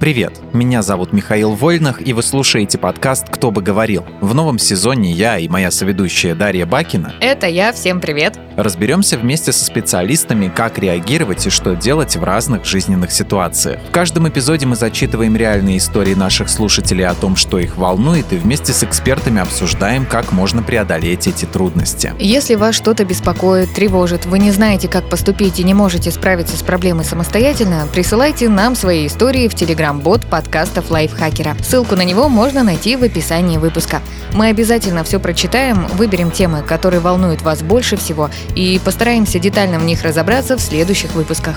Привет, меня зовут Михаил Вольнах, и вы слушаете подкаст «Кто бы говорил». В новом сезоне я и моя соведущая Дарья Бакина Это я, всем привет. Разберемся вместе со специалистами, как реагировать и что делать в разных жизненных ситуациях. В каждом эпизоде мы зачитываем реальные истории наших слушателей о том, что их волнует, и вместе с экспертами обсуждаем, как можно преодолеть эти трудности. Если вас что-то беспокоит, тревожит, вы не знаете, как поступить и не можете справиться с проблемой самостоятельно, присылайте нам свои истории в телеграм-бот подкастов Лайфхакера. Ссылку на него можно найти в описании выпуска. Мы обязательно все прочитаем, выберем темы, которые волнуют вас больше всего, и постараемся детально в них разобраться в следующих выпусках.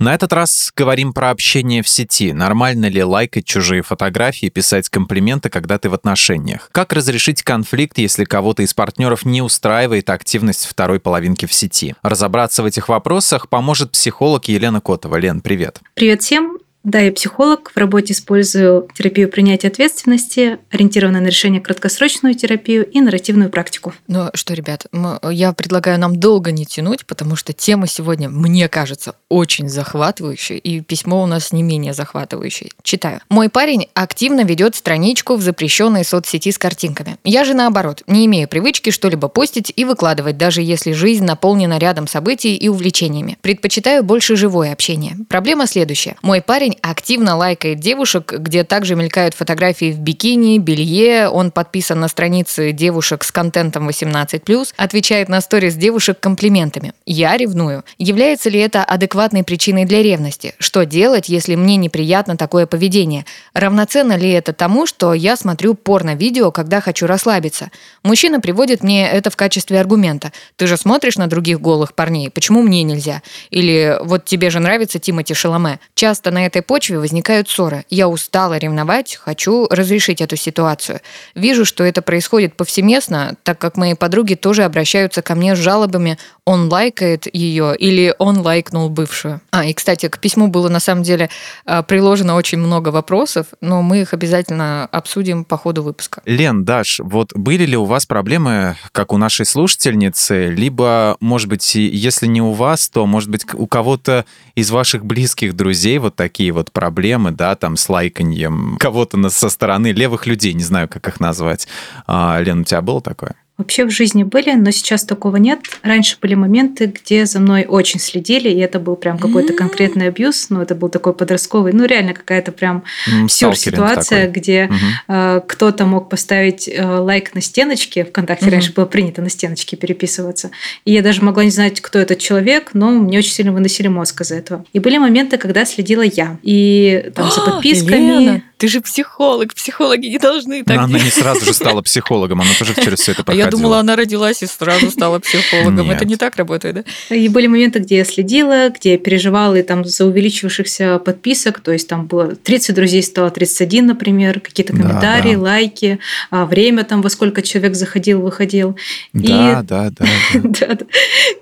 На этот раз говорим про общение в сети. Нормально ли лайкать чужие фотографии, писать комплименты, когда ты в отношениях? Как разрешить конфликт, если кого-то из партнеров не устраивает активность второй половинки в сети? Разобраться в этих вопросах поможет психолог Елена Котова. Лен, привет. Привет всем! Да, я психолог. В работе использую терапию принятия ответственности, ориентированную на решение краткосрочную терапию и нарративную практику. Ну что, ребят, я предлагаю нам долго не тянуть, потому что тема сегодня, мне кажется, очень захватывающая, и письмо у нас не менее захватывающее. Читаю. Мой парень активно ведет страничку в запрещенной соцсети с картинками. Я же наоборот, не имею привычки что-либо постить и выкладывать, даже если жизнь наполнена рядом событий и увлечениями. Предпочитаю больше живое общение. Проблема следующая. Мой парень активно лайкает девушек, где также мелькают фотографии в бикини, белье. Он подписан на страницы девушек с контентом 18+, отвечает на сторис девушек комплиментами. Я ревную. Является ли это адекватной причиной для ревности? Что делать, если мне неприятно такое поведение? Равноценно ли это тому, что я смотрю порно-видео, когда хочу расслабиться? Мужчина приводит мне это в качестве аргумента. Ты же смотришь на других голых парней, почему мне нельзя? Или вот тебе же нравится Тимати Шаломе. Часто на этой почве возникают ссоры. Я устала ревновать, хочу разрешить эту ситуацию. Вижу, что это происходит повсеместно, так как мои подруги тоже обращаются ко мне с жалобами «он лайкает ее» или «он лайкнул бывшую». А, и, кстати, к письму было на самом деле а, приложено очень много вопросов, но мы их обязательно обсудим по ходу выпуска. Лен, Даш, вот были ли у вас проблемы, как у нашей слушательницы, либо, может быть, если не у вас, то, может быть, у кого-то из ваших близких друзей вот такие вот проблемы, да, там, с лайканьем кого-то со стороны левых людей, не знаю, как их назвать. А, Лен, у тебя было такое? Вообще в жизни были, но сейчас такого нет. Раньше были моменты, где за мной очень следили, и это был прям какой-то конкретный абьюз, ну это был такой подростковый, ну реально какая-то прям сюр ситуация, такой. где э, кто-то мог поставить э, лайк на стеночке, ВКонтакте Мгм. раньше было принято на стеночке переписываться, и я даже могла не знать, кто этот человек, но мне очень сильно выносили мозг из-за этого. И были моменты, когда следила я, и там за А, подписками... Елена, ты же психолог, психологи не должны так Но она не сразу же стала психологом, она тоже через все это проходила. я думала, она родилась и сразу стала психологом. Нет. Это не так работает, да? И были моменты, где я следила, где я переживала и там за увеличившихся подписок, то есть там было 30 друзей, стало 31, например, какие-то Да, комментарии, да. лайки, а, время там, во сколько человек заходил, выходил. Да, да, да. да. Да, да.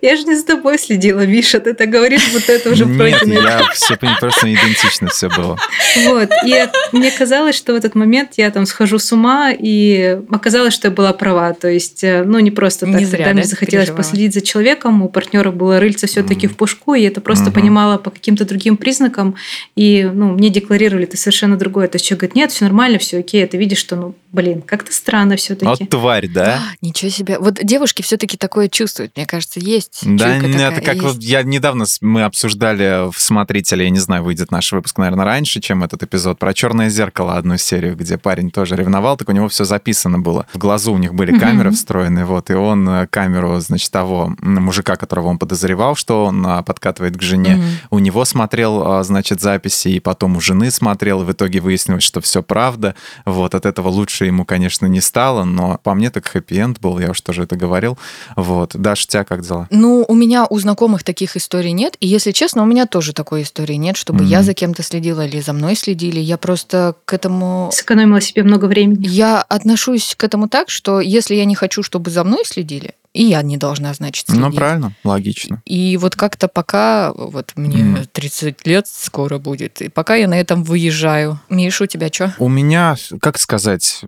Я же не за тобой следила, Миша, ты так говоришь, вот это уже Нет, пройденный я все просто идентично все было. Вот. И мне казалось, что в этот момент я там схожу с ума, и оказалось, что я была права. То есть, э, ну, не просто так. Не зря, Тогда мне да, захотелось переживала? последить за человеком, у партнера было рыльце все-таки Мгм. в пушку, и это просто Мгм. понимала по каким-то другим признакам. И, ну, мне декларировали это совершенно другое. То есть человек говорит, нет, все нормально, все окей. Ты видишь, что, ну, блин, как-то странно все-таки. Вот тварь, да? А, Ничего себе. Вот девушки все-таки такое чувствуют, мне кажется, есть. Да, нет, такая, это как есть. вот я недавно мы обсуждали в смотрителе, я не знаю, выйдет наш выпуск, наверное, раньше, чем этот эпизод, про черное зеркало одну серию, где парень тоже ревновал, так у него все записано было. В глазу у них были камеры встроенные, вот, и он э, камеру, значит, того мужика, которого он подозревал, что он а, подкатывает к жене, у него смотрел, а, значит, записи, и потом у жены смотрел, и в итоге выяснилось, что все правда. Вот, от этого лучше ему, конечно, не стало, но по мне так хэппи-энд был, я уж тоже это говорил. Вот. Даша, у тебя как дела? Ну, у меня у знакомых таких историй нет. И, если честно, у меня тоже такой истории нет, чтобы я Мгм. за кем-то следила или за мной следили. Я просто к этому... Сэкономила себе много времени. Я отношусь к этому так, что если я не хочу, чтобы за мной следили, и я не должна, значит, следить. Ну, правильно, логично. И вот как-то пока, вот мне Мгм. 30 лет скоро будет, и пока я на этом выезжаю. Миша, у тебя что? У меня, как сказать,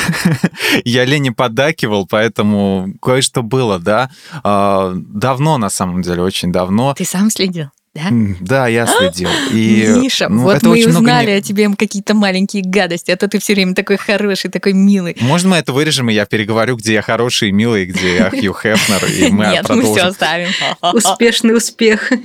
я Лене подакивал, поэтому кое-что было, да. А, Давно, на самом деле, очень давно. Ты сам следил? Да? Да, я следил. И, Миша, ну, вот это мы и очень много узнали не- о тебе какие-то маленькие гадости, а то ты все время такой хороший, такой милый. Можно мы это вырежем, и я переговорю, где я хороший и милый, где я Хью Хефнер, и мы Нет, мы продолжим. все оставим. Успешный успех.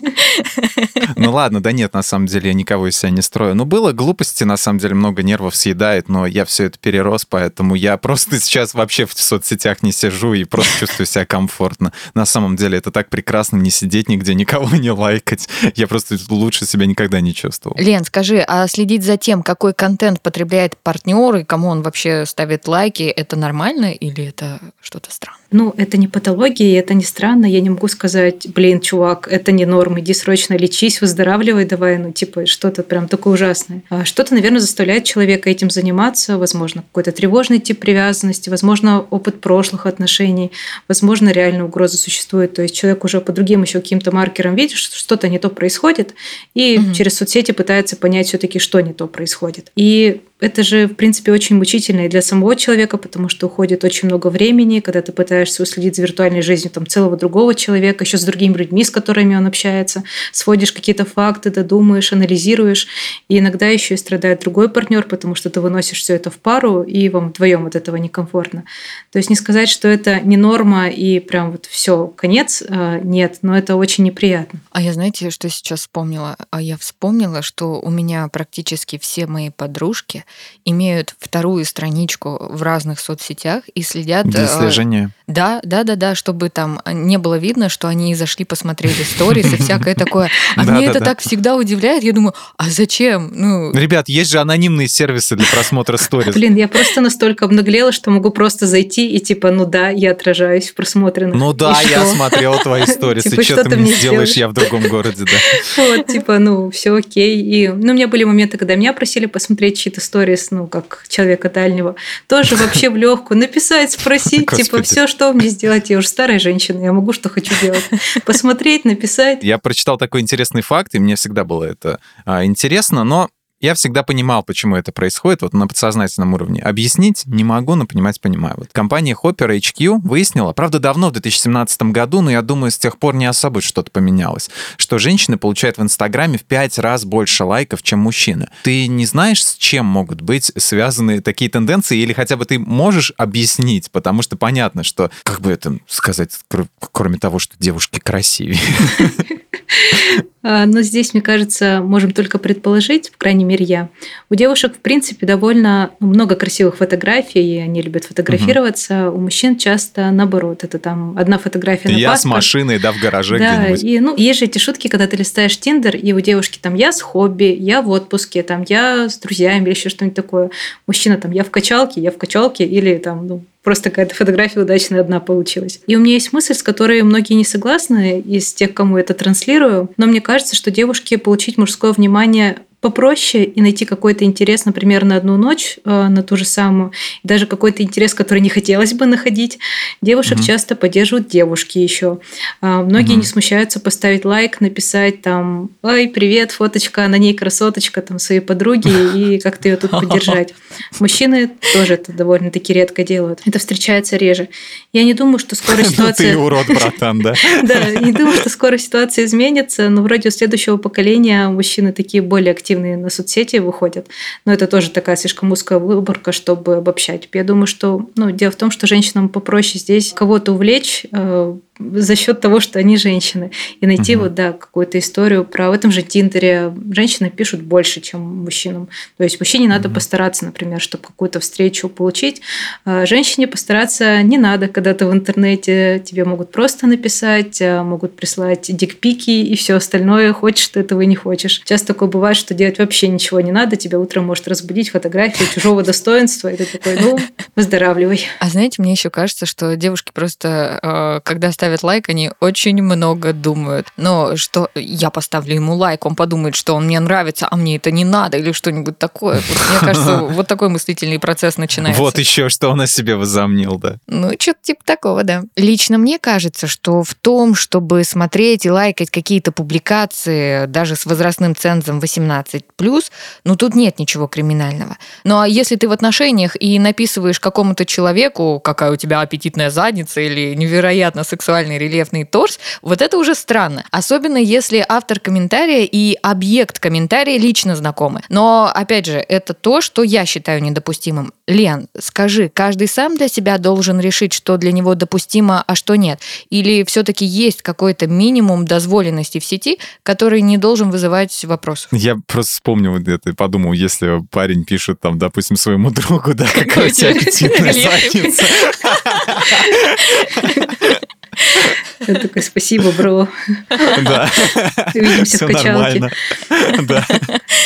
Ну ладно, да нет, на самом деле я никого из себя не строю. Ну было глупости, на самом деле много нервов съедает, но я все это перерос, поэтому я просто сейчас вообще в соцсетях не сижу и просто чувствую себя комфортно. На самом деле это так прекрасно не сидеть нигде, никого не лайкать. Я просто лучше себя никогда не чувствовал. Лен, скажи, а следить за тем, какой контент потребляет партнер и кому он вообще ставит лайки, это нормально или это что-то странное? Ну, это не патология, это не странно. Я не могу сказать, блин, чувак, это не норм, иди срочно лечись, выздоравливай давай, ну, типа, что-то прям такое ужасное. А Что-то, наверное, заставляет человека этим заниматься, возможно, какой-то тревожный тип привязанности, возможно, опыт прошлых отношений, возможно, реальная угроза существует. То есть человек уже по другим еще каким-то маркерам видит, что что-то не то происходит, и Мгм. через соцсети пытается понять все-таки, что не то происходит. И это же, в принципе, очень мучительно и для самого человека, потому что уходит очень много времени, когда ты пытаешься уследить за виртуальной жизнью там, целого другого человека, еще с другими людьми, с которыми он общается, сводишь какие-то факты, додумаешь, анализируешь. И иногда еще и страдает другой партнер, потому что ты выносишь все это в пару, и вам вдвоем от этого некомфортно. То есть не сказать, что это не норма и прям вот все, конец, а, нет, но это очень неприятно. А я знаете, что сейчас вспомнила? А я вспомнила, что у меня практически все мои подружки имеют вторую страничку в разных соцсетях и следят. Для э, слежения. Да, да, да, да, чтобы там не было видно, что они зашли, посмотрели сторис и всякое такое. А Да, это да. так всегда удивляет. Я думаю, а зачем? Ну, Ребят, есть же анонимные сервисы для просмотра сторис. Блин, я просто настолько обнаглела, что могу просто зайти и типа, ну да, я отражаюсь в просмотренных. Ну да, я смотрел твои сторисы. Типа, Что ты мне сделаешь, я в другом городе, да. Вот, типа, ну, все окей. И, ну, у меня были моменты, когда меня просили посмотреть чьи-то сторис, ну, как человека дальнего. Тоже вообще в легкую. Написать, спросить, типа, все, что мне сделать. Я уже старая женщина, я могу, что хочу делать. Посмотреть, написать. Я прочитал такой интересный факт, и мне всегда было это а, интересно, но я всегда понимал, почему это происходит вот на подсознательном уровне. Объяснить не могу, но понимать понимаю. Вот компания Hopper HQ выяснила, правда, давно, в 2017 году, но я думаю, с тех пор не особо что-то поменялось, что женщины получают в Инстаграме в пять раз больше лайков, чем мужчины. Ты не знаешь, с чем могут быть связаны такие тенденции, или хотя бы ты можешь объяснить, потому что понятно, что, как бы это сказать, кр- кроме того, что девушки красивее. А, Но здесь, мне кажется, можем только предположить, по крайней мере, я. У девушек, в принципе, довольно много красивых фотографий, и они любят фотографироваться. У мужчин часто наоборот. Это там одна фотография на Я с паспорт. машиной, да, в гараже Да, где-нибудь. и ну, есть же эти шутки, когда ты листаешь Тиндер, и у девушки там я с хобби, я в отпуске, там я с друзьями или еще что-нибудь такое. Мужчина там я в качалке, я в качалке, или там, ну, просто какая-то фотография удачная одна получилась. И у меня есть мысль, с которой многие не согласны из тех, кому это транслирую, но мне кажется, что девушке получить мужское внимание попроще и найти какой-то интерес, например, на одну ночь, э, на ту же самую, и даже какой-то интерес, который не хотелось бы находить. Девушек Мгм. часто поддерживают девушки еще. А, Многие Мгм. не смущаются поставить лайк, написать там «Ой, привет, фоточка, на ней красоточка» там своей подруги и как-то ее тут поддержать. Мужчины тоже это довольно-таки редко делают. Это встречается реже. Я не думаю, что скоро Ну ты ситуация... урод, братан, да? Да, не думаю, что скоро ситуация изменится, но вроде у следующего поколения мужчины такие более активные на соцсети выходят. Но это тоже такая слишком узкая выборка, чтобы обобщать. Я думаю, что ну, дело в том, что женщинам попроще здесь кого-то увлечь э, за счет того, что они женщины. И найти Мгм. вот, да, какую-то историю про в этом же Тиндере. Женщины пишут больше, чем мужчинам. То есть мужчине надо постараться, например, чтобы какую-то встречу получить. А Женщине постараться не надо, когда ты в интернете, тебе могут просто написать, а, могут прислать дикпики и все остальное, хочешь ты этого и не хочешь. Часто такое бывает, что делать вообще ничего не надо, тебя утром может разбудить фотография чужого достоинства, и ты такой, ну, выздоравливай. А знаете, мне еще кажется, что девушки просто, э, когда ставят лайк, они очень много думают. Но что я поставлю ему лайк, он подумает, что он мне нравится, а мне это не надо, или что-нибудь такое. Мне кажется, вот такой мыслительный процесс начинается. Вот еще что он о себе возомнил, да. Ну, что-то типа такого, да. Лично мне кажется, что в том, чтобы смотреть и лайкать какие-то публикации, даже с возрастным цензом 18+, ну, тут нет ничего криминального. Ну, а если ты в отношениях и написываешь какому-то человеку, какая у тебя аппетитная задница или невероятно сексуальная сексуальный рельефный торс, вот это уже странно. Особенно если автор комментария и объект комментария лично знакомы. Но, опять же, это то, что я считаю недопустимым. Лен, скажи, каждый сам для себя должен решить, что для него допустимо, а что нет? Или все-таки есть какой-то минимум дозволенности в сети, который не должен вызывать вопрос? Я просто вспомнил это и подумал, если парень пишет там, допустим, своему другу, да, какая у тебя аппетитная задница. Я такой, спасибо, бро. Да. Увидимся в качалке. Да.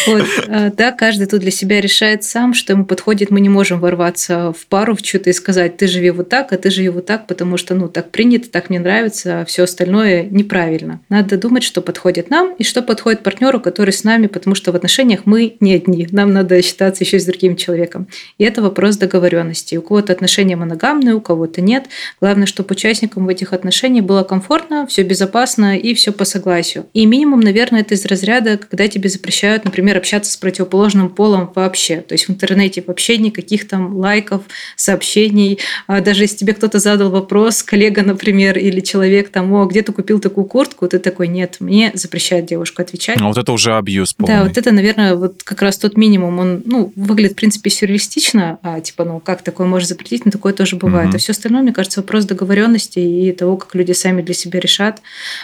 Вот, а, да, каждый тут для себя решает сам, что ему подходит. Мы не можем ворваться в пару в что-то и сказать, ты живи вот так, а ты живи вот так, потому что, ну, так принято, так мне нравится, а все остальное неправильно. Надо думать, что подходит нам и что подходит партнеру, который с нами, потому что в отношениях мы не одни. Нам надо считаться еще с другим человеком. И это вопрос договоренности. У кого-то отношения моногамные, у кого-то нет. Главное, чтобы участникам в этих отношениях было комфортно, все безопасно и все по согласию. И минимум, наверное, это из разряда, когда тебе запрещают, например, общаться с противоположным полом вообще. То есть в интернете вообще никаких там лайков, сообщений. А даже если тебе кто-то задал вопрос, коллега, например, или человек там, о, где ты купил такую куртку, ты такой, нет, мне запрещает девушку отвечать. А вот это уже абьюз полный. Да, вот это, наверное, вот как раз тот минимум. Он, ну, выглядит, в принципе, сюрреалистично, а типа, ну, как такое можно запретить, но такое тоже бывает. Угу. А все остальное, мне кажется, вопрос договоренности и того, как люди сами для себя решат.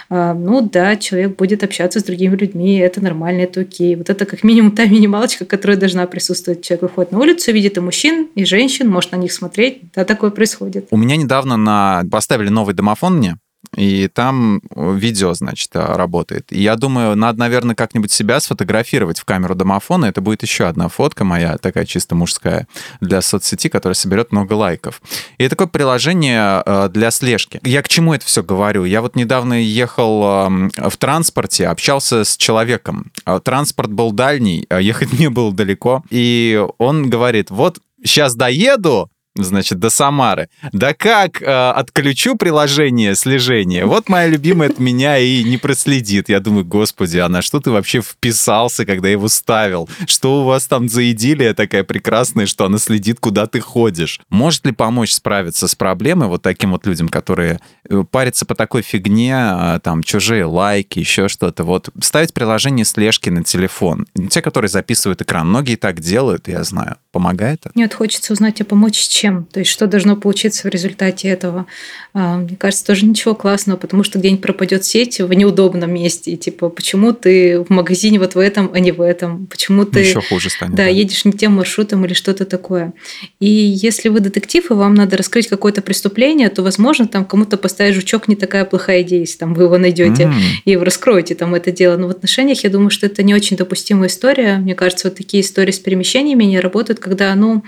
А, ну да, человек будет общаться с другими людьми, это нормально, это окей. Вот это как минимум та минималочка, которая должна присутствовать. Человек выходит на улицу, видит и мужчин, и женщин, может на них смотреть. Да, такое происходит. У меня недавно на... поставили новый домофон мне, и там э, видео, значит, э, работает. И я думаю, надо, наверное, как-нибудь себя сфотографировать в камеру домофона. Это будет еще одна фотка моя, такая чисто мужская, для соцсети, которая соберет много лайков. И такое приложение э, для слежки. Я к чему это все говорю? Я вот недавно ехал эм, в транспорте, общался с человеком. Транспорт был дальний, ехать мне было далеко. И он говорит, вот сейчас доеду, значит, до Самары. Да как э, отключу приложение слежения? Вот моя любимая от меня и не проследит. Я думаю, господи, а на что ты вообще вписался, когда его ставил? Что у вас там за идиллия такая прекрасная, что она следит, куда ты ходишь? Может ли помочь справиться с проблемой вот таким вот людям, которые э, парятся по такой фигне, а, там, чужие лайки, еще что-то? Вот ставить приложение слежки на телефон. Те, которые записывают экран. Многие так делают, я знаю. Помогает это? Нет, хочется узнать, а помочь чем? то есть что должно получиться в результате этого. А, мне кажется, тоже ничего классного, потому что где-нибудь пропадет сеть в неудобном месте, и типа, почему ты в магазине вот в этом, а не в этом, почему ты Еще хуже станет, да, да. едешь не тем маршрутом или что-то такое. И если вы детектив, и вам надо раскрыть какое-то преступление, то, возможно, там кому-то поставить жучок не такая плохая идея, если там вы его найдете mm. и раскроете там это дело. Но в отношениях я думаю, что это не очень допустимая история. Мне кажется, вот такие истории с перемещениями не работают, когда, ну,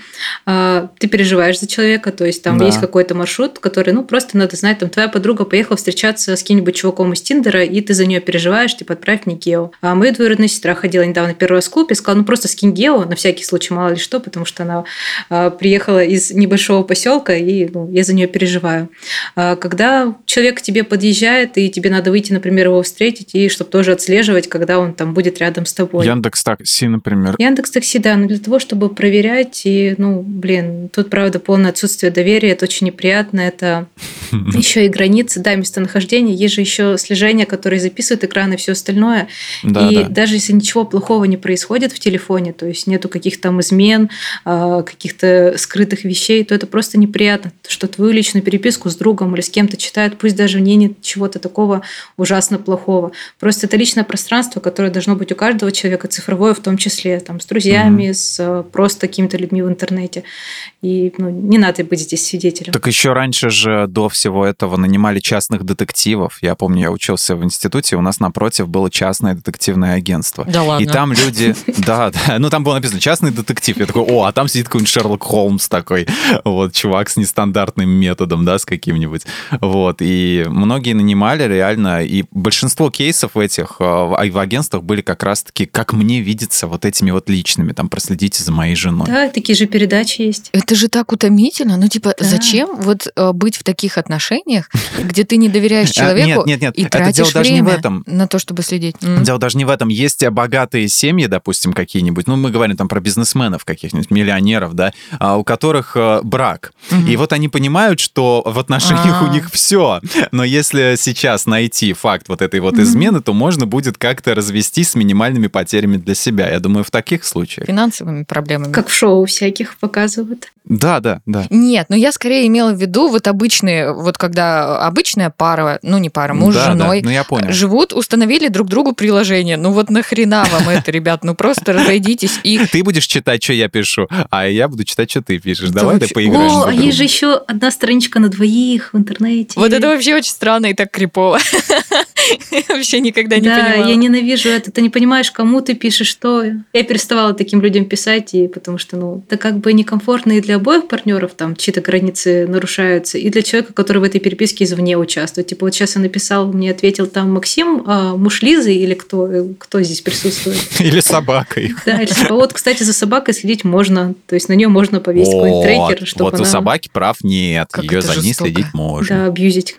а, ты переживаешь за человека, то есть там да. есть какой-то маршрут, который, ну, просто надо знать, там твоя подруга поехала встречаться с кем-нибудь чуваком из Тиндера, и ты за нее переживаешь, типа, отправь мне гео. А моя двоюродная сестра ходила недавно первый раз в клуб и сказала, ну, просто скинь гео, на всякий случай, мало ли что, потому что она а, приехала из небольшого поселка, и ну, я за нее переживаю. А, когда человек к тебе подъезжает, и тебе надо выйти, например, его встретить, и чтобы тоже отслеживать, когда он там будет рядом с тобой. Яндекс Такси, например. Яндекс Такси, да, но для того, чтобы проверять, и, ну, блин, тут, правда, полное отсутствие доверия, это очень неприятно, это еще и границы, да, местонахождения, есть же еще слежение, которое записывает экран и все остальное. Да, и да. даже если ничего плохого не происходит в телефоне, то есть нету каких-то там измен, а, каких-то скрытых вещей, то это просто неприятно, что твою личную переписку с другом или с кем-то читают, пусть даже в ней нет чего-то такого ужасно плохого. Просто это личное пространство, которое должно быть у каждого человека, цифровое в том числе, там, с друзьями, mm с а, просто какими-то людьми в интернете. И ну, не надо быть здесь свидетелем. Так еще раньше же до всего этого нанимали частных детективов. Я помню, я учился в институте, у нас напротив было частное детективное агентство. Да ладно? И там люди... Да, да. Ну, там было написано «частный детектив». Я такой, о, а там сидит какой-нибудь Шерлок Холмс такой. Вот, чувак с нестандартным методом, да, с каким-нибудь. Вот. И многие нанимали реально. И большинство кейсов этих э, в агентствах были как раз-таки, как мне видится, вот этими вот личными. Там, проследите за моей женой мной. Да, такие же передачи есть. Это же так утомительно. Ну, типа, Да. зачем вот э, быть в таких отношениях, где ты не доверяешь А, человеку Нет, нет, нет, и это тратишь дело даже не время в этом. на то, чтобы следить? М. Дело даже не в этом. Есть э, богатые семьи, допустим, какие-нибудь, ну, мы говорим там про бизнесменов каких-нибудь, миллионеров, да, а, у которых э, брак. Мгм. И вот они понимают, что в отношениях А. у них все. Но если сейчас найти факт вот этой вот Мгм. измены, то можно будет как-то развестись с минимальными потерями для себя. Я думаю, в таких случаях. Финансовыми проблемами. Как в шоу всяких показывают. Да, да, да. Нет, но я скорее имела в виду вот обычные, вот когда обычная пара, ну не пара, муж да, с женой, Да, ну я понял. живут, установили друг другу приложение. Ну вот нахрена вам это, ребят? Ну просто разойдитесь и... Ты будешь читать, что я пишу, а я буду читать, что ты пишешь. Да Давай ты поиграешь. О, а есть же еще одна страничка на двоих в интернете. Вот это вообще очень странно и так крипово. Вообще никогда не да, понимала. я ненавижу это. Ты не понимаешь, кому ты пишешь, что. Я переставала таким людям писать, и потому что, ну, это как бы некомфортно и для обоих партнеров, там чьи-то границы нарушаются, и для человека, который в этой переписке извне участвует. Типа вот сейчас я написал, мне ответил там Максим, а муж Лизы или кто, кто здесь присутствует? Или собакой. Да, или типа, вот, кстати, за собакой следить можно, то есть на нее можно повесить какой-нибудь трекер, чтобы вот у собаки прав нет. Ее за ней следить можно. Да, абьюзить.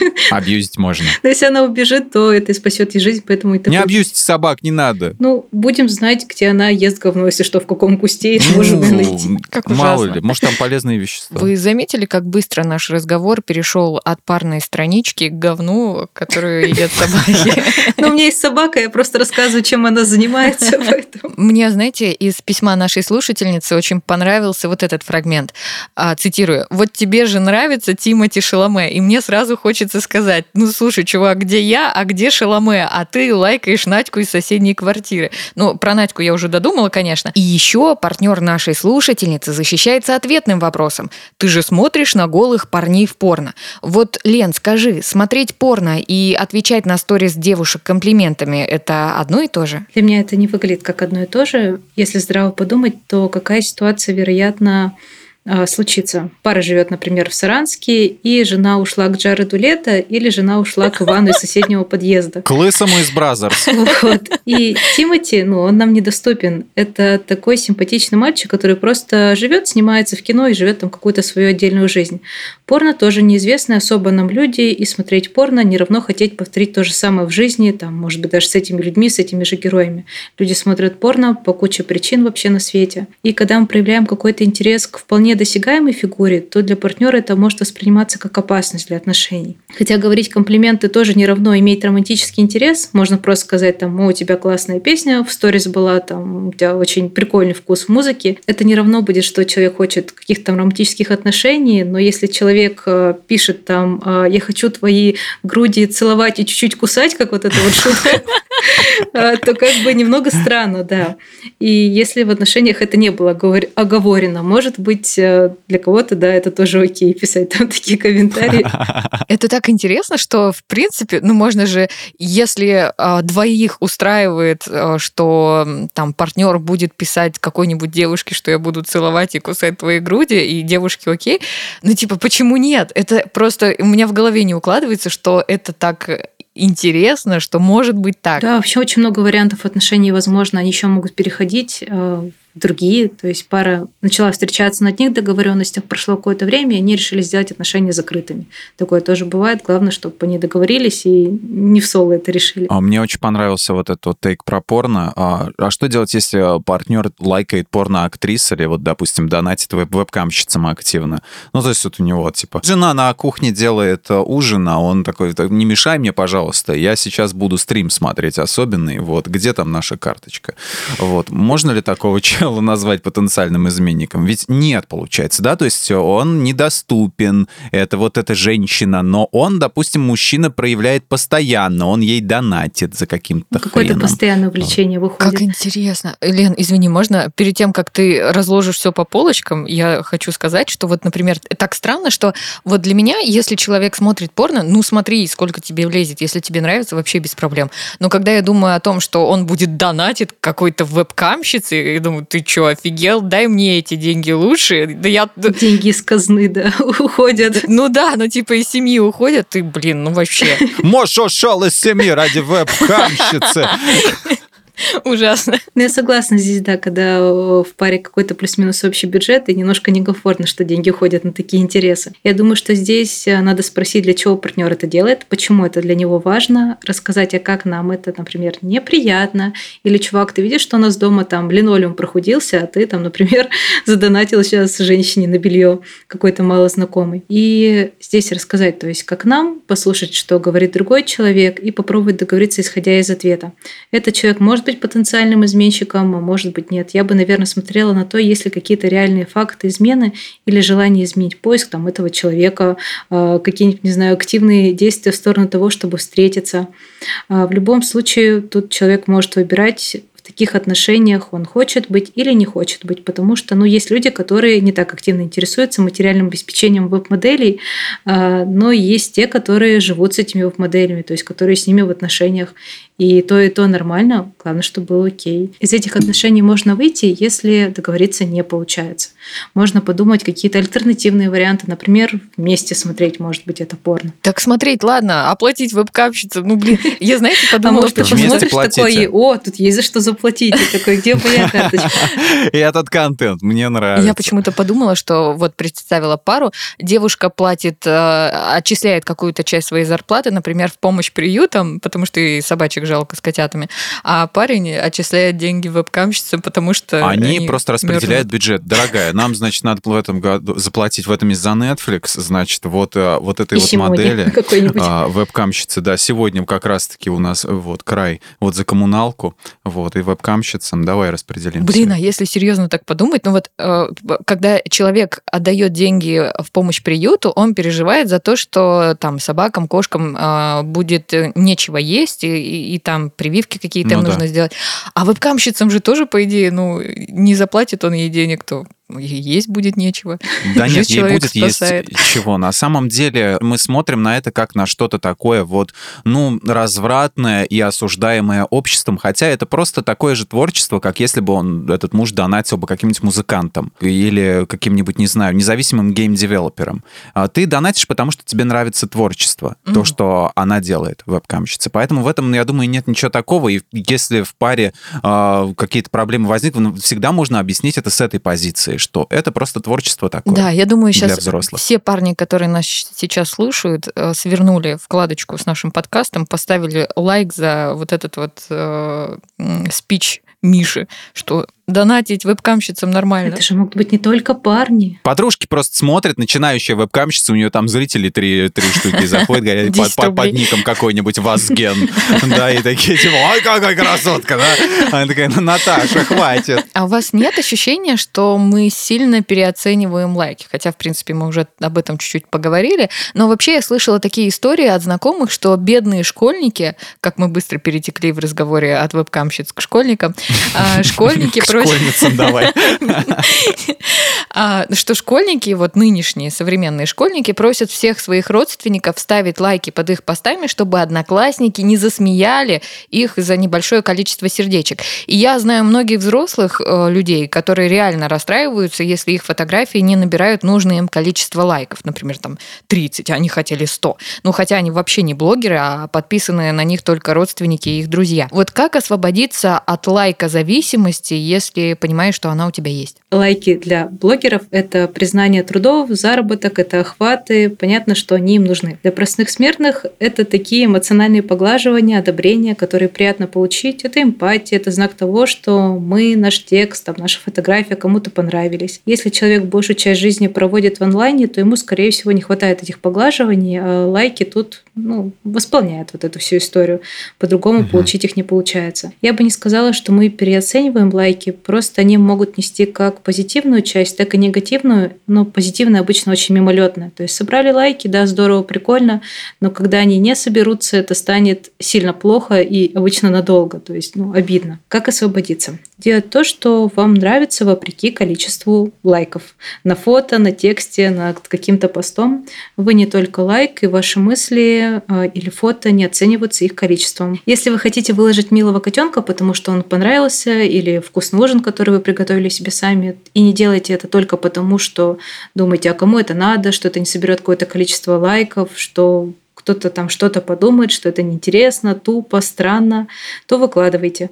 Абьюзить можно. Но если она убежит, то это и спасет ей жизнь, поэтому и Не такой абьюзите собак, не надо. Ну, будем знать, где она ест говно, если что, в каком кусте, и сможем ее найти. Ну, Как Мало ужасно. ли, может, там полезные вещества. Вы заметили, как быстро наш разговор перешел от парной странички к говну, которую едят собаки? Но у меня есть собака, я просто рассказываю, чем она занимается. Мне, знаете, из письма нашей слушательницы очень понравился вот этот фрагмент. А, цитирую. «Вот тебе же нравится Тимати Шаломе». И мне сразу хочется сказать, ну, слушай, чувак, где я, а где Шаломе? А ты лайкаешь Надьку из соседней квартиры. Ну, про Надьку я уже додумала, конечно. И еще партнер нашей слушательницы защищается ответным вопросом. Ты же смотришь на голых парней в порно. Вот, Лен, скажи, смотреть порно и отвечать на сторис девушек комплиментами – это одно и то же? Для меня это не выглядит как одно и то же. Если здраво подумать, то какая ситуация, вероятно, а, случится. Пара живет, например, в Саранске, и жена ушла к Джареду Лето, или жена ушла к Ивану из соседнего подъезда. К лысому из Brazzers. Вот. И Тимати, ну, он нам недоступен. Это такой симпатичный мальчик, который просто живет, снимается в кино и живет там какую-то свою отдельную жизнь. Порно тоже неизвестные особо нам люди, и смотреть порно не равно хотеть повторить то же самое в жизни, там, может быть, даже с этими людьми, с этими же героями. Люди смотрят порно по куче причин вообще на свете. И когда мы проявляем какой-то интерес к вполне фигуре, то для партнера это может восприниматься как опасность для отношений. Хотя говорить комплименты тоже не равно иметь романтический интерес. Можно просто сказать, там, о, у тебя классная песня в сторис была, там, у тебя очень прикольный вкус в музыке. Это не равно будет, что человек хочет каких-то романтических отношений, но если человек э, пишет там, э, я хочу твои груди целовать и чуть-чуть кусать, как вот это вот шутка, э, то как бы немного странно, да. И если в отношениях это не было оговор- оговорено, может быть, э, для кого-то, да, это тоже окей, писать там такие комментарии. Это так интересно, что, в принципе, ну, можно же, если а, двоих устраивает, а, что там партнер будет писать какой-нибудь девушке, что я буду целовать и кусать твои груди, и девушке окей, ну, типа, почему нет? Это просто у меня в голове не укладывается, что это так интересно, что может быть так. Да, вообще очень много вариантов отношений возможно. Они еще могут переходить э, другие. То есть пара начала встречаться на одних договоренностях, прошло какое-то время, и они решили сделать отношения закрытыми. Такое тоже бывает. Главное, чтобы они договорились и не в соло это решили. А Мне очень понравился вот этот вот тейк про порно. А, а что делать, если партнер лайкает порно-актрис или вот, допустим, донатит веб вебкамщицам активно? Ну, то есть вот у него, типа, жена на кухне делает э, ужин, а он такой, «Так, не мешай мне, пожалуйста, я сейчас буду стрим смотреть особенный, вот, где там наша карточка? Вот, можно ли такого чела назвать потенциальным изменником? Ведь нет, получается, да, то есть он недоступен, это вот эта женщина, но он, допустим, мужчина проявляет постоянно, он ей донатит за каким-то Какое-то хреном. постоянное увлечение Как выходит. интересно. Лен, извини, можно перед тем, как ты разложишь все по полочкам, я хочу сказать, что вот, например, так странно, что вот для меня, если человек смотрит порно, ну смотри, сколько тебе влезет, если тебе нравится, вообще без проблем. Но когда я думаю о том, что он будет донатить какой-то вебкамщице, я думаю, ты что, офигел? Дай мне эти деньги лучше. Да я... Деньги из казны, да, уходят. Ну да, ну типа из семьи уходят, ты, блин, ну вообще. Мош ушел из семьи ради веб-камщицы. Ужасно. Ну, я согласна здесь, да, когда в паре какой-то плюс-минус общий бюджет, и немножко некомфортно, что деньги уходят на такие интересы. Я думаю, что здесь э, надо спросить, для чего партнер это делает, почему это для него важно, рассказать, а как нам это, например, неприятно, или, чувак, ты видишь, что у нас дома там линолеум прохудился, а ты там, например, задонатил сейчас женщине на белье какой-то малознакомый. И здесь рассказать, то есть как нам, послушать, что говорит другой человек, и попробовать договориться, исходя из ответа. Этот человек может быть потенциальным изменщиком, а может быть нет. Я бы, наверное, смотрела на то, есть ли какие-то реальные факты измены или желание изменить поиск там, этого человека, а, какие-нибудь, не знаю, активные действия в сторону того, чтобы встретиться. А, в любом случае, тут человек может выбирать таких отношениях он хочет быть или не хочет быть, потому что ну, есть люди, которые не так активно интересуются материальным обеспечением веб-моделей, а, но есть те, которые живут с этими веб-моделями, то есть которые с ними в отношениях. И то, и то нормально, главное, чтобы было окей. Из этих отношений можно выйти, если договориться не получается. Можно подумать какие-то альтернативные варианты, например, вместе смотреть, может быть, это порно. Так смотреть, ладно, оплатить вебкамщицу, ну, блин, я, знаете, подумала, а может, ты посмотришь такой, о, тут есть за что заплатить, и такой, где моя карточка? И этот контент мне нравится. Я почему-то подумала, что вот представила пару, девушка платит, э, отчисляет какую-то часть своей зарплаты, например, в помощь приютам, потому что и собачек собачек жалко с котятами. А парень отчисляет деньги вебкамщицам, потому что они, они просто распределяют мерзнут. бюджет. Дорогая, нам, значит, надо в этом году заплатить в этом из-за Netflix, значит, вот, э, вот этой И вот модели а, вебкамщицы. Да, сегодня как раз-таки у нас вот край вот за коммуналку, вот, и вебкамщицам давай распределим. Блин, а если серьезно так подумать, ну вот э, когда человек отдает деньги в помощь приюту, он переживает за то, что там собакам, кошкам э, будет нечего есть, и, и там прививки какие-то ну, им да. нужно сделать. А вебкамщицам же тоже, по идее, ну, не заплатит он ей денег, то есть будет нечего. Да нет, ей будет спасает. есть чего. На самом деле мы смотрим на это как на что-то такое вот, ну, развратное и осуждаемое обществом, хотя это просто такое же творчество, как если бы он, этот муж, донатил бы каким-нибудь музыкантом или каким-нибудь, не знаю, независимым гейм-девелопером. А ты донатишь, потому что тебе нравится творчество, mm-hmm. то, что она делает, веб-камщица. Поэтому в этом, я думаю, нет ничего такого, и если в паре э, какие-то проблемы возникнут, всегда можно объяснить это с этой позиции, что это просто творчество такое. Да, я думаю, сейчас все парни, которые нас сейчас слушают, э, свернули вкладочку с нашим подкастом, поставили лайк за вот этот вот э, спич Миши, что донатить вебкамщицам нормально. Это же могут быть не только парни. Подружки просто смотрят, начинающая вебкамщица, у нее там зрители три, три штуки заходят, говорят, под, под, под ником какой-нибудь Вазген, да, и такие типа, ой, какая красотка, да? Она такая, ну, Наташа, хватит. А у вас нет ощущения, что мы сильно переоцениваем лайки? Хотя, в принципе, мы уже об этом чуть-чуть поговорили, но вообще я слышала такие истории от знакомых, что бедные школьники, как мы быстро перетекли в разговоре от вебкамщиц к школьникам, а, школьники Школьницам давай. А, что школьники, вот нынешние современные школьники, просят всех своих родственников ставить лайки под их постами, чтобы одноклассники не засмеяли их за небольшое количество сердечек. И я знаю многих взрослых э, людей, которые реально расстраиваются, если их фотографии не набирают нужное им количество лайков. Например, там 30, а они хотели 100. Ну, хотя они вообще не блогеры, а подписаны на них только родственники и их друзья. Вот как освободиться от лайка зависимости, если понимаешь, что она у тебя есть? Лайки для блогеров – это признание трудов, заработок, это охваты. Понятно, что они им нужны. Для простых смертных это такие эмоциональные поглаживания, одобрения, которые приятно получить. Это эмпатия, это знак того, что мы, наш текст, там, наша фотография кому-то понравились. Если человек большую часть жизни проводит в онлайне, то ему, скорее всего, не хватает этих поглаживаний, а лайки тут ну, восполняют вот эту всю историю. По-другому угу. получить их не получается. Я бы не сказала, что мы переоцениваем лайки, просто они могут нести как позитивную часть, так и негативную, но позитивная обычно очень мимолетная. То есть собрали лайки, да, здорово, прикольно, но когда они не соберутся, это станет сильно плохо и обычно надолго, то есть, ну, обидно. Как освободиться? Делать то, что вам нравится вопреки количеству лайков. На фото, на тексте, над каким-то постом. Вы не только лайк, и ваши мысли э, или фото не оцениваются их количеством. Если вы хотите выложить милого котенка, потому что он понравился, или вкусный ужин, который вы приготовили себе сами, и не делайте это только потому, что думаете, а кому это надо, что это не соберет какое-то количество лайков, что кто-то там что-то подумает, что это неинтересно, тупо, странно, то выкладывайте.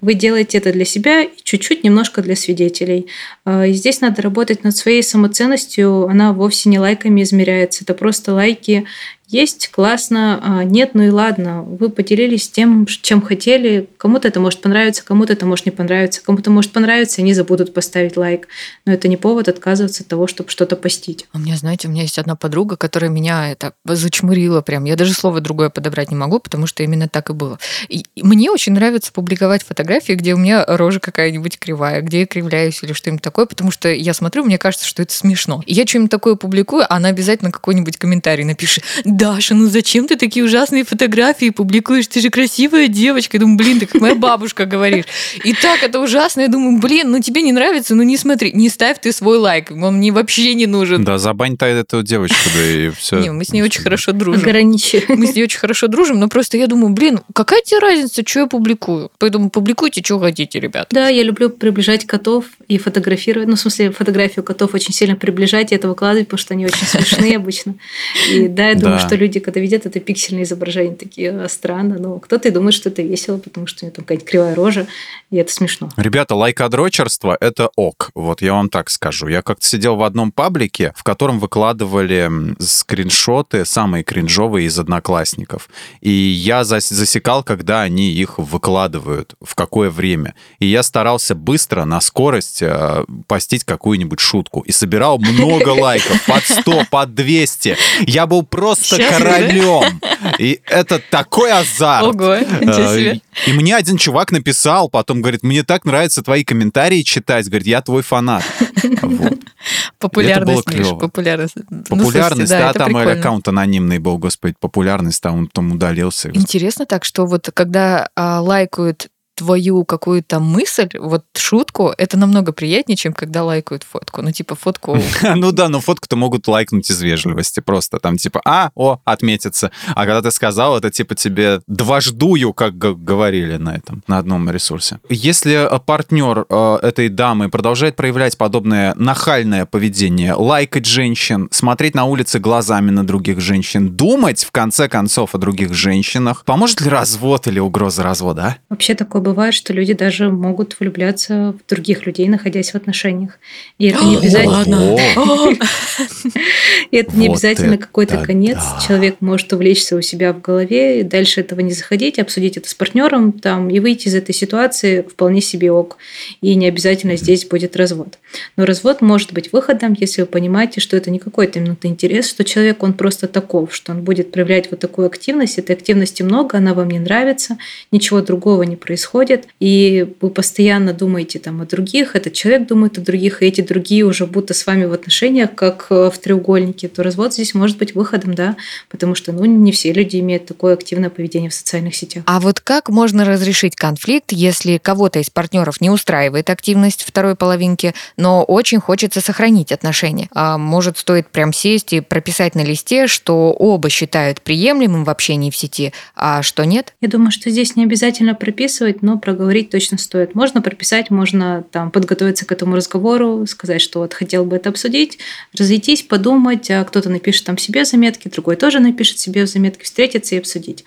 Вы делаете это для себя и чуть-чуть немножко для свидетелей. А, и здесь надо работать над своей самоценностью. Она вовсе не лайками измеряется. Это просто лайки есть, классно, а нет, ну и ладно. Вы поделились тем, чем хотели. Кому-то это может понравиться, кому-то это может не понравиться, кому-то может понравиться, они забудут поставить лайк. Но это не повод отказываться от того, чтобы что-то постить. У меня, знаете, у меня есть одна подруга, которая меня это зачмурила прям. Я даже слово другое подобрать не могу, потому что именно так и было. И мне очень нравится публиковать фотографии, где у меня рожа какая-нибудь кривая, где я кривляюсь или что-нибудь такое, потому что я смотрю, мне кажется, что это смешно. И я что-нибудь такое публикую, а она обязательно какой-нибудь комментарий напишет. Даша, ну зачем ты такие ужасные фотографии публикуешь? Ты же красивая девочка. Я думаю, блин, ты как моя бабушка говоришь. И так это ужасно. Я думаю, блин, ну тебе не нравится, ну не смотри, не ставь ты свой лайк. Он мне вообще не нужен. Да, забань ты эту девочку, да и все. Не, мы с ней очень хорошо дружим. Ограничи. Мы с ней очень хорошо дружим, но просто я думаю, блин, какая тебе разница, что я публикую? Поэтому публикуйте, что хотите, ребят. Да, я люблю приближать котов и фотографировать. Ну, в смысле, фотографию котов очень сильно приближать и это выкладывать, потому что они очень смешные обычно. И да, я думаю, что люди, когда видят это пиксельное изображение, такие а, странно. Но кто-то и думает, что это весело, потому что у него там какая-нибудь кривая рожа, и это смешно. Ребята, лайкодрочерство — это ок. Вот я вам так скажу. Я как-то сидел в одном паблике, в котором выкладывали скриншоты, самые кринжовые из одноклассников. И я засекал, когда они их выкладывают, в какое время. И я старался быстро, на скорость, э, постить какую-нибудь шутку. И собирал много лайков, под 100, под 200. Я был просто королем. И это такой азарт. Ого, себе. И мне один чувак написал, потом говорит, мне так нравится твои комментарии читать, говорит, я твой фанат. Вот. Популярность, Миш, популярность. Популярность, ну, слушайте, да, да там прикольно. аккаунт анонимный был, господи, популярность, там он потом удалился. Интересно так, что вот когда а, лайкают твою какую-то мысль, вот шутку, это намного приятнее, чем когда лайкают фотку. Ну, типа, фотку... Ну да, но фотку-то могут лайкнуть из вежливости просто. Там типа, а, о, отметиться. А когда ты сказал, это типа тебе дваждую, как говорили на этом, на одном ресурсе. Если э, партнер э, этой дамы продолжает проявлять подобное нахальное поведение, лайкать женщин, смотреть на улице глазами на других женщин, думать, в конце концов, о других женщинах, поможет ли развод или угроза развода, а? Вообще такое бывает, что люди даже могут влюбляться в других людей, находясь в отношениях. И это не обязательно... Это не обязательно какой-то конец. Человек может увлечься у себя в голове, дальше этого не заходить, обсудить это с партнером там, и выйти из этой ситуации вполне себе ок. И не обязательно здесь будет развод. Но развод может быть выходом, если вы понимаете, что это не какой-то минутный интерес, что человек, он просто таков, что он будет проявлять вот такую активность. Этой активности много, она вам не нравится, ничего другого не происходит происходит, и вы постоянно думаете там о других, этот человек думает о других, и эти другие уже будто с вами в отношениях, как э, в треугольнике, то развод здесь может быть выходом, да, потому что, ну, не все люди имеют такое активное поведение в социальных сетях. А вот как можно разрешить конфликт, если кого-то из партнеров не устраивает активность второй половинки, но очень хочется сохранить отношения? А может, стоит прям сесть и прописать на листе, что оба считают приемлемым в общении в сети, а что нет? Я думаю, что здесь не обязательно прописывать, но проговорить точно стоит. Можно прописать, можно там подготовиться к этому разговору, сказать, что вот хотел бы это обсудить, разойтись, подумать, а кто-то напишет там себе заметки, другой тоже напишет себе заметки, встретиться и обсудить.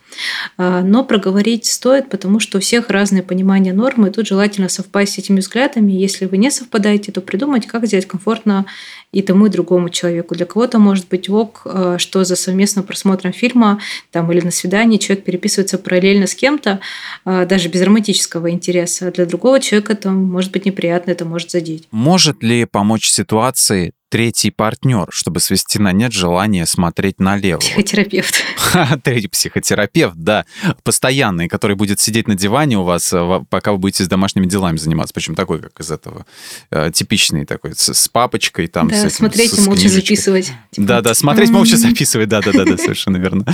А, но проговорить стоит, потому что у всех разное понимание нормы, и тут желательно совпасть с этими взглядами. Если вы не совпадаете, то придумать, как сделать комфортно и тому, и другому человеку. Для кого-то может быть ок, э, что за совместным просмотром фильма там, или на свидании человек переписывается параллельно с кем-то, э, даже без романтического интереса. А для другого человека это может быть неприятно, это может задеть. Может ли помочь ситуации третий партнер, чтобы свести на нет желание смотреть налево. Психотерапевт. Третий психотерапевт, да, постоянный, который будет сидеть на диване у вас, э, пока вы будете с домашними делами заниматься. Причем такой, как из этого, э, типичный такой, с, с папочкой там. Да, с этим, смотреть и молча записывать. Типа... Да, да, смотреть, молча записывать, да-да-да, совершенно верно.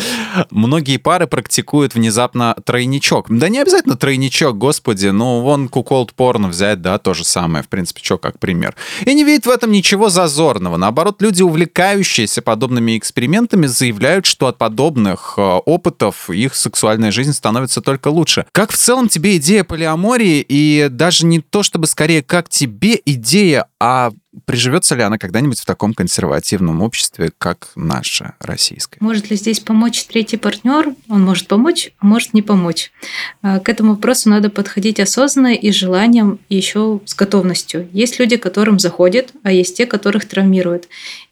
Многие пары практикуют внезапно тройничок. Да не обязательно тройничок, господи, ну вон куколд порно взять, да, то же самое, в принципе, что как пример. И не видит в этом ничего зазорного. Наоборот, люди, увлекающиеся подобными экспериментами, заявляют, что от подобных э, опытов их сексуальная жизнь становится только лучше. Как в целом тебе идея полиамории и даже не то, чтобы скорее как тебе идея, а приживется ли она когда-нибудь в таком консервативном обществе, как наше российское? Может ли здесь помочь третий партнер? Он может помочь, а может не помочь. А, к этому вопросу надо подходить осознанно и с желанием, и еще с готовностью. Есть люди, которым заходит, а есть те, которых травмирует.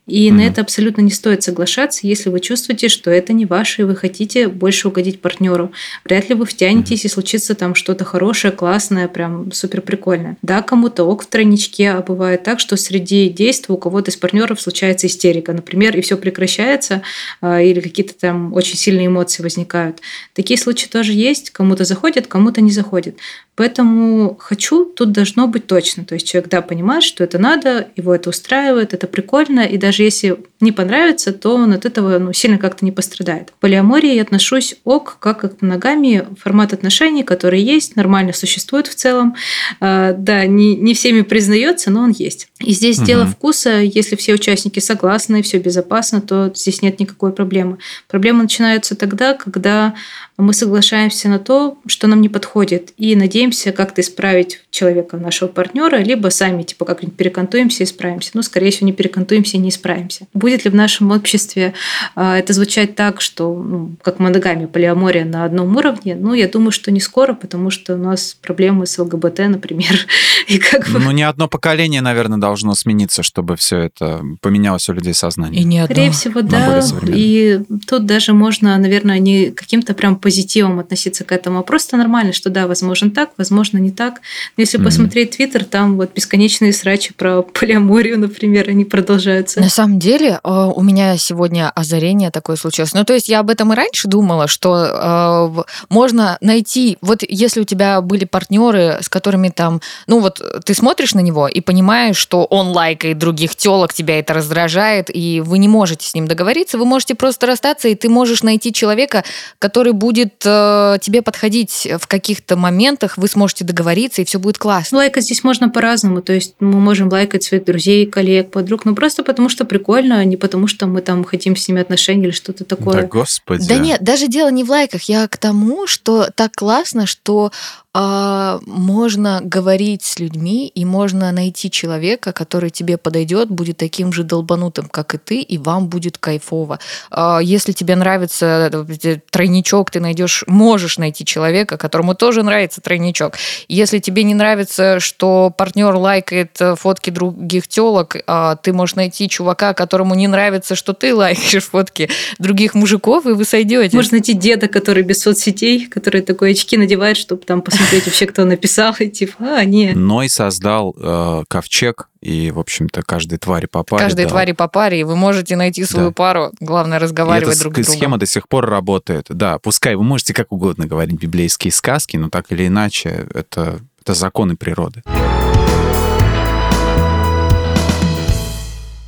И mm-hmm. на это абсолютно не стоит соглашаться, если вы чувствуете, что это не ваше, и вы хотите больше угодить партнеру. Вряд ли вы втянетесь, mm-hmm. и случится там что-то хорошее, классное, прям супер прикольное. Да, кому-то ок в тройничке, а бывает так, что среди действий у кого-то из партнеров случается истерика, например, и все прекращается, а, или какие-то там очень сильные эмоции возникают. Такие случаи тоже есть, кому-то заходит, кому-то не заходит. Поэтому хочу, тут должно быть точно. То есть человек, да, понимает, что это надо, его это устраивает, это прикольно, и даже если не понравится, то он от этого ну, сильно как-то не пострадает. К полиамории я отношусь ок, как к моногамии, формат отношений, который есть, нормально существует в целом. А, да, не, не всеми признается, но он есть. И здесь угу. дело вкуса, если все участники согласны, все безопасно, то здесь нет никакой проблемы. Проблемы начинаются тогда, когда мы соглашаемся на то, что нам не подходит, и надеемся как-то исправить человека, нашего партнера, либо сами типа как-нибудь перекантуемся и справимся. Ну, скорее всего, не перекантуемся и не справимся. Будет ли в нашем обществе а, это звучать так, что ну, как моногамия, полиамория на одном уровне? Ну, я думаю, что не скоро, потому что у нас проблемы с ЛГБТ, например. и как бы... Ну, не одно поколение, наверное, должно смениться, чтобы все это поменялось у людей сознание. И не одно. Скорее всего, да. И тут даже можно, наверное, не каким-то прям позитивом относиться к этому, а просто нормально, что да, возможно так, возможно не так. Но если mm-hmm. посмотреть Твиттер, там вот бесконечные срачи про полиаморию, например, они продолжаются. На самом деле, э, у меня сегодня озарение такое случилось. Ну, то есть я об этом и раньше думала, что э, можно найти, вот если у тебя были партнеры, с которыми там, ну вот ты смотришь на него и понимаешь, что он лайкает других телок, тебя это раздражает, и вы не можете с ним договориться, вы можете просто расстаться, и ты можешь найти человека, который будет э, тебе подходить в каких-то моментах, вы сможете договориться, и все будет классно. Лайкать здесь можно по-разному. То есть мы можем лайкать своих друзей, коллег, подруг, но просто потому что прикольно, а не потому что мы там хотим с ними отношения или что-то такое. Да, господи. Да нет, даже дело не в лайках. Я к тому, что так классно, что а, можно говорить с людьми, и можно найти человека, который тебе подойдет, будет таким же долбанутым, как и ты, и вам будет кайфово. А, если тебе нравится э, тройничок, ты найдешь, можешь найти человека, которому тоже нравится тройничок. Если тебе не нравится, что партнер лайкает э, фотки других телок, а, ты можешь найти чувака, которому не нравится, что ты лайкаешь фотки других мужиков, и вы сойдете. Можно найти деда, который без соцсетей, который такой очки надевает, чтобы там посмотреть посмотреть вообще, кто написал, и типа, а, не. Ной создал э, ковчег, и, в общем-то, каждой твари по паре. Каждой да. твари по паре, и вы можете найти свою да. пару. Главное, разговаривать и эта друг с другом. схема до сих пор работает. Да, пускай вы можете как угодно говорить библейские сказки, но так или иначе, это, это законы природы.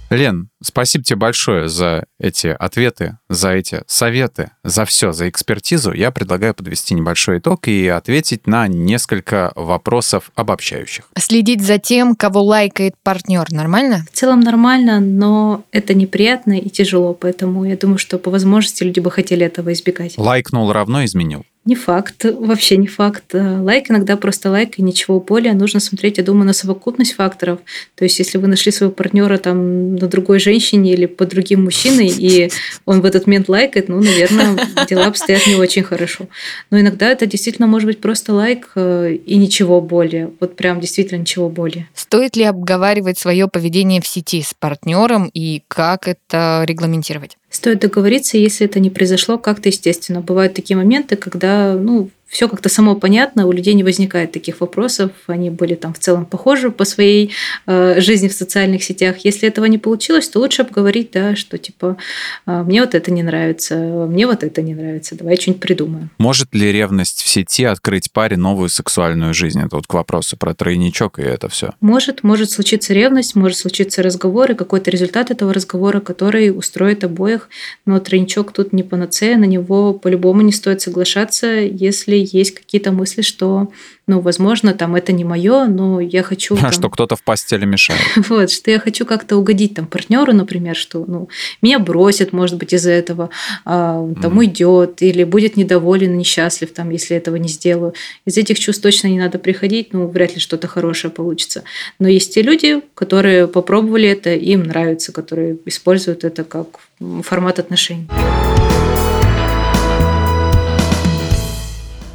Лен, спасибо тебе большое за эти ответы, за эти советы, за все, за экспертизу. Я предлагаю подвести небольшой итог и ответить на несколько вопросов обобщающих. Следить за тем, кого лайкает партнер, нормально? В целом нормально, но это неприятно и тяжело, поэтому я думаю, что по возможности люди бы хотели этого избегать. Лайкнул равно изменил. Не факт, вообще не факт. Лайк иногда просто лайк и ничего более. Нужно смотреть, я думаю, на совокупность факторов. То есть, если вы нашли своего партнера там на другой женщине или по другим мужчиной, и он в этот момент лайкает, ну, наверное, дела обстоят не очень хорошо. Но иногда это действительно может быть просто лайк э, и ничего более. Вот прям действительно ничего более. Стоит ли обговаривать свое поведение в сети с партнером и как это регламентировать? Стоит договориться, если это не произошло как-то естественно. Бывают такие моменты, когда ну, все как-то само понятно, у людей не возникает таких вопросов, они были там в целом похожи по своей э, жизни в социальных сетях. Если этого не получилось, то лучше обговорить, да, что типа э, мне вот это не нравится, мне вот это не нравится, давай что-нибудь придумаем. Может ли ревность в сети открыть паре новую сексуальную жизнь? Это вот к вопросу про тройничок и это все. Может, может случиться ревность, может случиться разговор и какой-то результат этого разговора, который устроит обоих, но тройничок тут не панацея, на него по-любому не стоит соглашаться, если есть какие-то мысли, что, ну, возможно, там это не мое, но я хочу... А там, что кто-то в постели мешает. Вот, что я хочу как-то угодить там партнеру, например, что, ну, меня бросит, может быть, из-за этого, а, он там Мгм. уйдет или будет недоволен, несчастлив, там, если этого не сделаю. Из этих чувств точно не надо приходить, ну, вряд ли что-то хорошее получится. Но есть те люди, которые попробовали это, им нравится, которые используют это как формат отношений.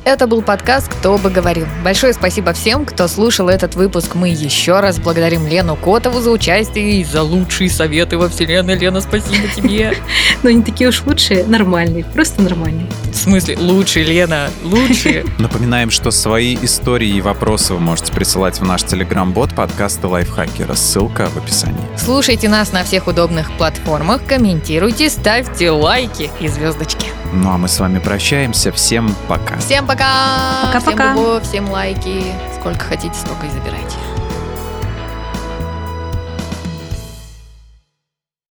Это был подкаст «Кто бы говорил». Большое спасибо всем, кто слушал этот выпуск. Мы еще раз благодарим Лену Котову за участие и за лучшие советы во вселенной. Лена, спасибо тебе. Но не такие уж лучшие, нормальные, просто нормальные. В смысле, лучшие, Лена, лучшие. Напоминаем, что свои истории и вопросы вы можете присылать в наш телеграм-бот подкаста Лайфхакера. Ссылка в описании. Слушайте нас на всех удобных платформах, комментируйте, ставьте лайки и звездочки. Ну а мы с вами прощаемся. Всем пока. Всем пока! Пока-пока. Всем любовь, всем лайки. Сколько хотите, столько и забирайте.